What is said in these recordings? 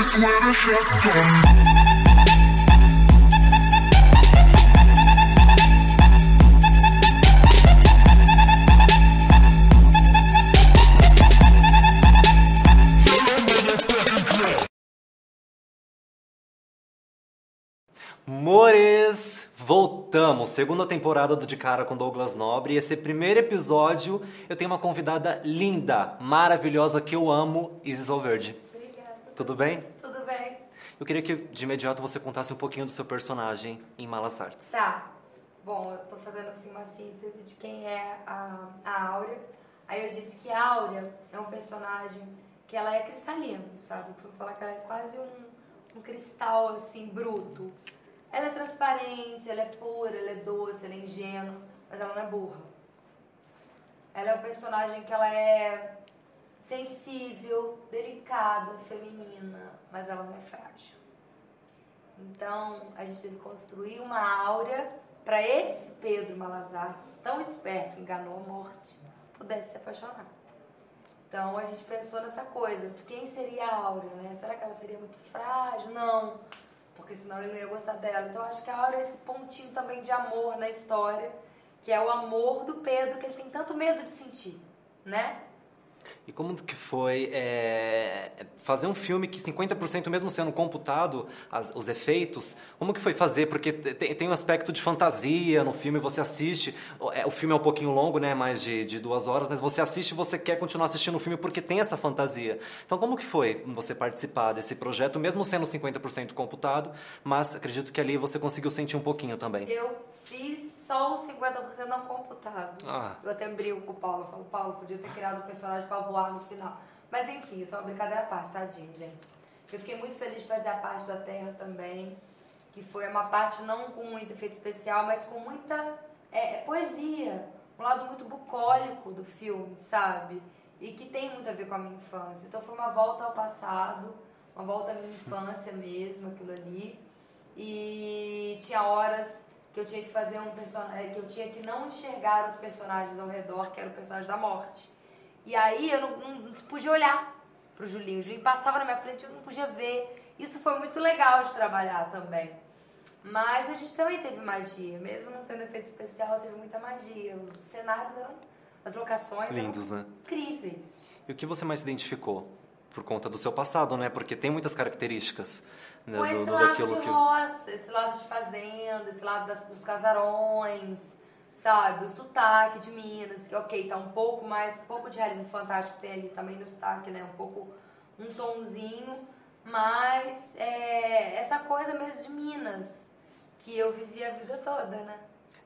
place where the shotgun. Mores, voltamos. Segunda temporada do De Cara com Douglas Nobre. E esse primeiro episódio eu tenho uma convidada linda, maravilhosa, que eu amo, Isis Valverde. Tudo bem? Tudo bem? Eu queria que de imediato você contasse um pouquinho do seu personagem em Malas Artes. Tá. Bom, eu tô fazendo assim uma síntese de quem é a, a Áurea. Aí eu disse que a Áurea é um personagem que ela é cristalino, sabe? Eu falar que ela é quase um, um cristal assim bruto. Ela é transparente, ela é pura, ela é doce, ela é ingênua, mas ela não é burra. Ela é um personagem que ela é sensível, delicada, feminina, mas ela não é frágil. Então, a gente teve que construir uma áurea para esse Pedro Malazar, tão esperto, enganou a morte, pudesse se apaixonar. Então, a gente pensou nessa coisa, de quem seria a Áurea, né? Será que ela seria muito frágil? Não, porque senão ele não ia gostar dela. Então, acho que a Áurea é esse pontinho também de amor na história, que é o amor do Pedro, que ele tem tanto medo de sentir, né? E como que foi é, fazer um filme que 50% mesmo sendo computado, as, os efeitos, como que foi fazer? Porque tem, tem um aspecto de fantasia no filme, você assiste, o, é, o filme é um pouquinho longo, né, mais de, de duas horas, mas você assiste e você quer continuar assistindo o filme porque tem essa fantasia. Então como que foi você participar desse projeto, mesmo sendo 50% computado, mas acredito que ali você conseguiu sentir um pouquinho também. Eu fiz só os 50% não computado. Ah. Eu até brigo com o Paulo. Eu falo, Paulo, podia ter criado um personagem pra voar no final. Mas enfim, isso é uma brincadeira à parte, tadinho, gente. Eu fiquei muito feliz de fazer a parte da Terra também, que foi uma parte não com muito efeito especial, mas com muita é, poesia. Um lado muito bucólico do filme, sabe? E que tem muito a ver com a minha infância. Então foi uma volta ao passado, uma volta à minha infância mesmo, aquilo ali. E tinha horas que eu tinha que fazer um personagem, que eu tinha que não enxergar os personagens ao redor, que era o personagem da morte. E aí eu não, não, não podia olhar pro Julinho. O Julinho passava na minha frente e eu não podia ver. Isso foi muito legal de trabalhar também. Mas a gente também teve magia, mesmo não tendo efeito especial, teve muita magia. Os cenários eram, as locações Lindos, eram né? incríveis. E o que você mais se identificou? Por conta do seu passado, né? Porque tem muitas características né, Com do, esse do- lado daquilo de que... roça, esse lado de fazenda, esse lado das, dos casarões, sabe? O sotaque de Minas, que ok, tá um pouco mais, um pouco de realismo fantástico tem ali também no sotaque, né? Um pouco, um tonzinho, mas é, essa coisa mesmo de Minas, que eu vivi a vida toda, né?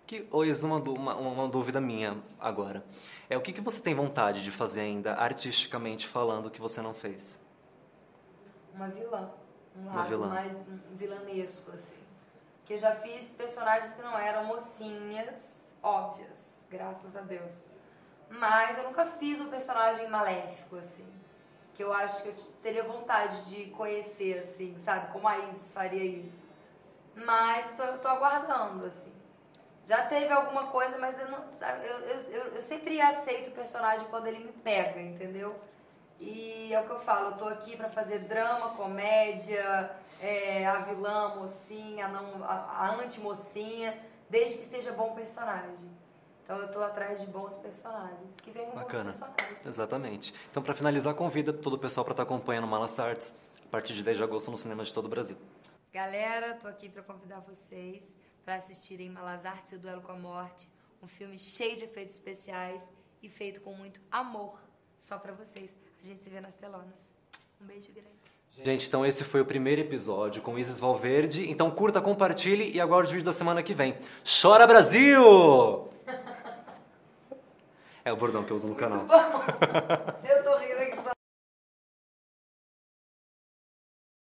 Que, Ois, uma, uma, uma dúvida minha agora. É o que, que você tem vontade de fazer ainda, artisticamente falando, que você não fez? Uma vilã. Um Uma lado vilã. mais um, vilanesco, assim. Que eu já fiz personagens que não eram mocinhas óbvias, graças a Deus. Mas eu nunca fiz um personagem maléfico, assim. Que eu acho que eu teria vontade de conhecer, assim, sabe? Como a Isis faria isso. Mas eu tô, eu tô aguardando, assim. Já teve alguma coisa, mas eu, não, eu, eu, eu, sempre aceito o personagem quando ele me pega, entendeu? E é o que eu falo, eu tô aqui pra fazer drama, comédia, é, a vilã, a mocinha, a, não, a, a anti-mocinha, desde que seja bom personagem. Então eu tô atrás de bons personagens, que venham Bacana. bons personagens. Exatamente. Então, para finalizar, convida todo o pessoal para estar acompanhando Malas Artes a partir de 10 de agosto no cinema de todo o Brasil. Galera, tô aqui pra convidar vocês para assistirem Malas Artes e o Duelo com a Morte, um filme cheio de efeitos especiais e feito com muito amor, só pra vocês. A gente se vê nas telonas. Um beijo grande. Gente, então esse foi o primeiro episódio com Isis Valverde. Então curta, compartilhe e aguarde o vídeo da semana que vem. Chora Brasil! É o bordão que eu uso no canal. Eu tô rindo